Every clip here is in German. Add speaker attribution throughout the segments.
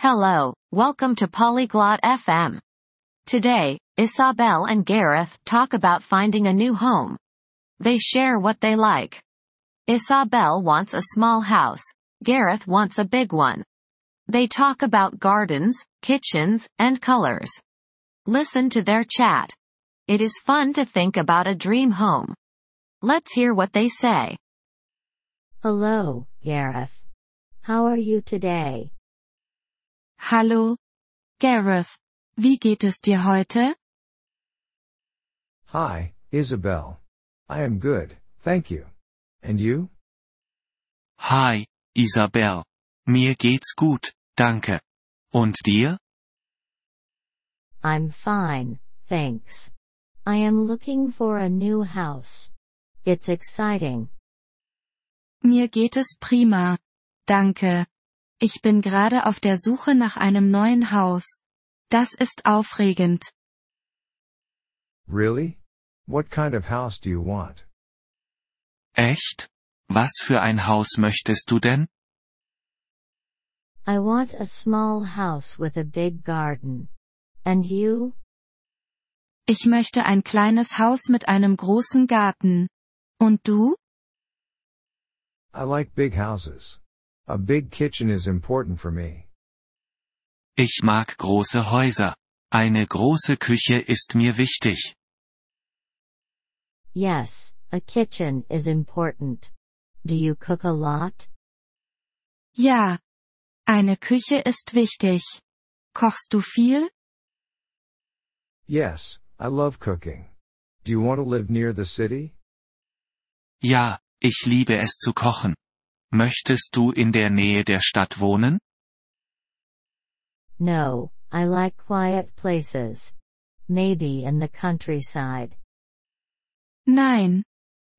Speaker 1: Hello, welcome to Polyglot FM. Today, Isabel and Gareth talk about finding a new home. They share what they like. Isabel wants a small house. Gareth wants a big one. They talk about gardens, kitchens, and colors. Listen to their chat. It is fun to think about a dream home. Let's hear what they say.
Speaker 2: Hello, Gareth. How are you today?
Speaker 3: Hallo, Gareth. Wie geht es dir heute?
Speaker 4: Hi, Isabel. I am good, thank you. And you?
Speaker 5: Hi, Isabel. Mir geht's gut, danke. Und dir?
Speaker 2: I'm fine, thanks. I am looking for a new house. It's exciting.
Speaker 3: Mir geht es prima. Danke. Ich bin gerade auf der Suche nach einem neuen Haus. Das ist aufregend.
Speaker 4: Really? What kind of house do you want?
Speaker 5: Echt? Was für ein Haus möchtest du denn?
Speaker 2: I want a small house with a big garden. And you?
Speaker 3: Ich möchte ein kleines Haus mit einem großen Garten. Und du?
Speaker 4: I like big houses. A big kitchen is important for me.
Speaker 5: Ich mag große Häuser. Eine große Küche ist mir wichtig.
Speaker 2: Yes, a kitchen is important. Do you cook a lot?
Speaker 3: Ja. Eine Küche ist wichtig. Kochst du viel?
Speaker 4: Yes, I love cooking. Do you want to live near the city?
Speaker 5: Ja, ich liebe es zu kochen. Möchtest du in der Nähe der Stadt wohnen?
Speaker 2: No, I like quiet places. Maybe in the countryside.
Speaker 3: Nein.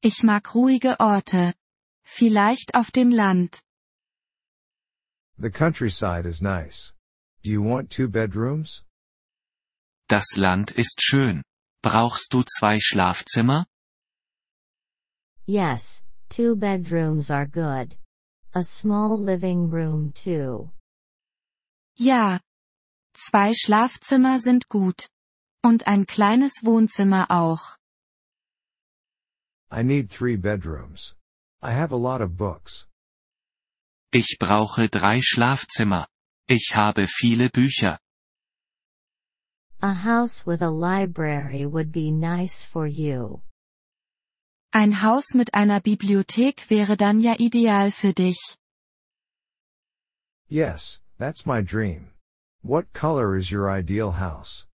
Speaker 3: Ich mag ruhige Orte. Vielleicht auf dem Land.
Speaker 4: The countryside is nice. Do you want two bedrooms?
Speaker 5: Das Land ist schön. Brauchst du zwei Schlafzimmer?
Speaker 2: Yes, two bedrooms are good. A small living room too.
Speaker 3: Ja. Zwei Schlafzimmer sind gut. Und ein kleines Wohnzimmer auch.
Speaker 4: I need three bedrooms. I have a lot of books.
Speaker 5: Ich brauche drei Schlafzimmer. Ich habe viele Bücher.
Speaker 2: A house with a library would be nice for you.
Speaker 3: Ein Haus mit einer Bibliothek wäre dann ja ideal für dich.
Speaker 4: Yes, that's my dream. What color is your ideal house?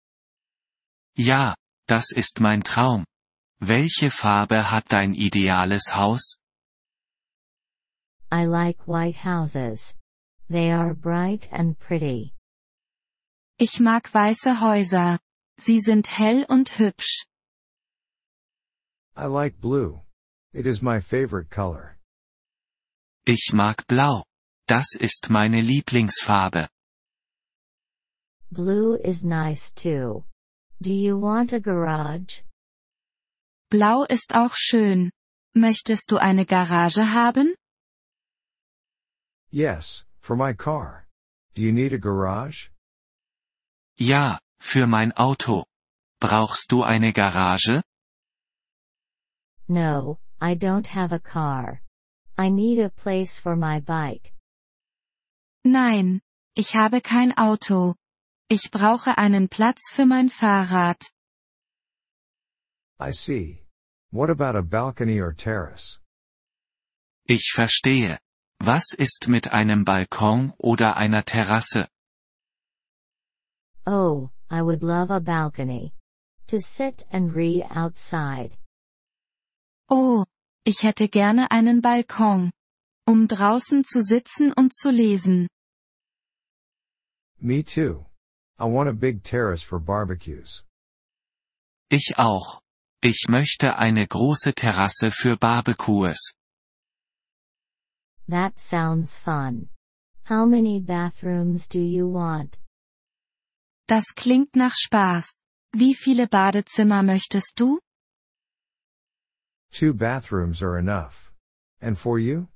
Speaker 5: Ja, das ist mein Traum. Welche Farbe hat dein ideales Haus?
Speaker 2: I like white houses. They are bright and pretty.
Speaker 3: Ich mag weiße Häuser. Sie sind hell und hübsch.
Speaker 4: I like blue. It is my favorite color.
Speaker 5: Ich mag blau. Das ist meine Lieblingsfarbe.
Speaker 2: Blue is nice too. Do you want a garage?
Speaker 3: Blau ist auch schön. Möchtest du eine Garage haben?
Speaker 4: Yes, for my car. Do you need a garage?
Speaker 5: Ja, für mein Auto. Brauchst du eine Garage?
Speaker 2: No, I don't have a car. I need a place for my bike.
Speaker 3: Nein, ich habe kein Auto. Ich brauche einen Platz für mein Fahrrad.
Speaker 4: I see. What about a balcony or terrace?
Speaker 5: Ich verstehe. Was ist mit einem Balkon oder einer Terrasse?
Speaker 2: Oh, I would love a balcony. To sit and read outside.
Speaker 3: Oh, ich hätte gerne einen Balkon. Um draußen zu sitzen und zu lesen.
Speaker 4: Me too. I want a big terrace for barbecues.
Speaker 5: Ich auch. Ich möchte eine große Terrasse für Barbecues.
Speaker 2: That sounds fun. How many bathrooms do you want?
Speaker 3: Das klingt nach Spaß. Wie viele Badezimmer möchtest du?
Speaker 4: Two bathrooms are enough. And for you?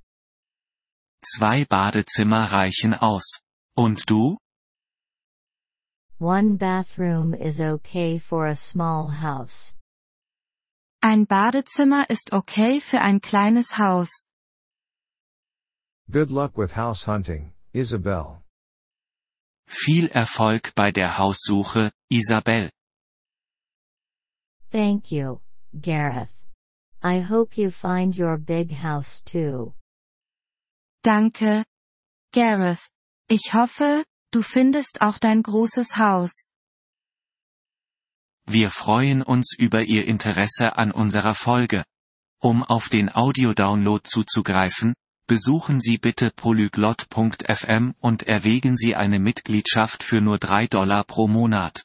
Speaker 5: Zwei Badezimmer reichen aus. Und du?
Speaker 2: One bathroom is okay for a small house.
Speaker 3: Ein Badezimmer ist okay für ein kleines Haus.
Speaker 4: Good luck with house hunting, Isabel.
Speaker 5: Viel Erfolg bei der Haussuche, Isabel.
Speaker 2: Thank you, Gareth. I hope you find your big house too.
Speaker 3: Danke. Gareth. Ich hoffe, du findest auch dein großes Haus.
Speaker 5: Wir freuen uns über Ihr Interesse an unserer Folge. Um auf den Audiodownload zuzugreifen, besuchen Sie bitte polyglot.fm und erwägen Sie eine Mitgliedschaft für nur 3 Dollar pro Monat.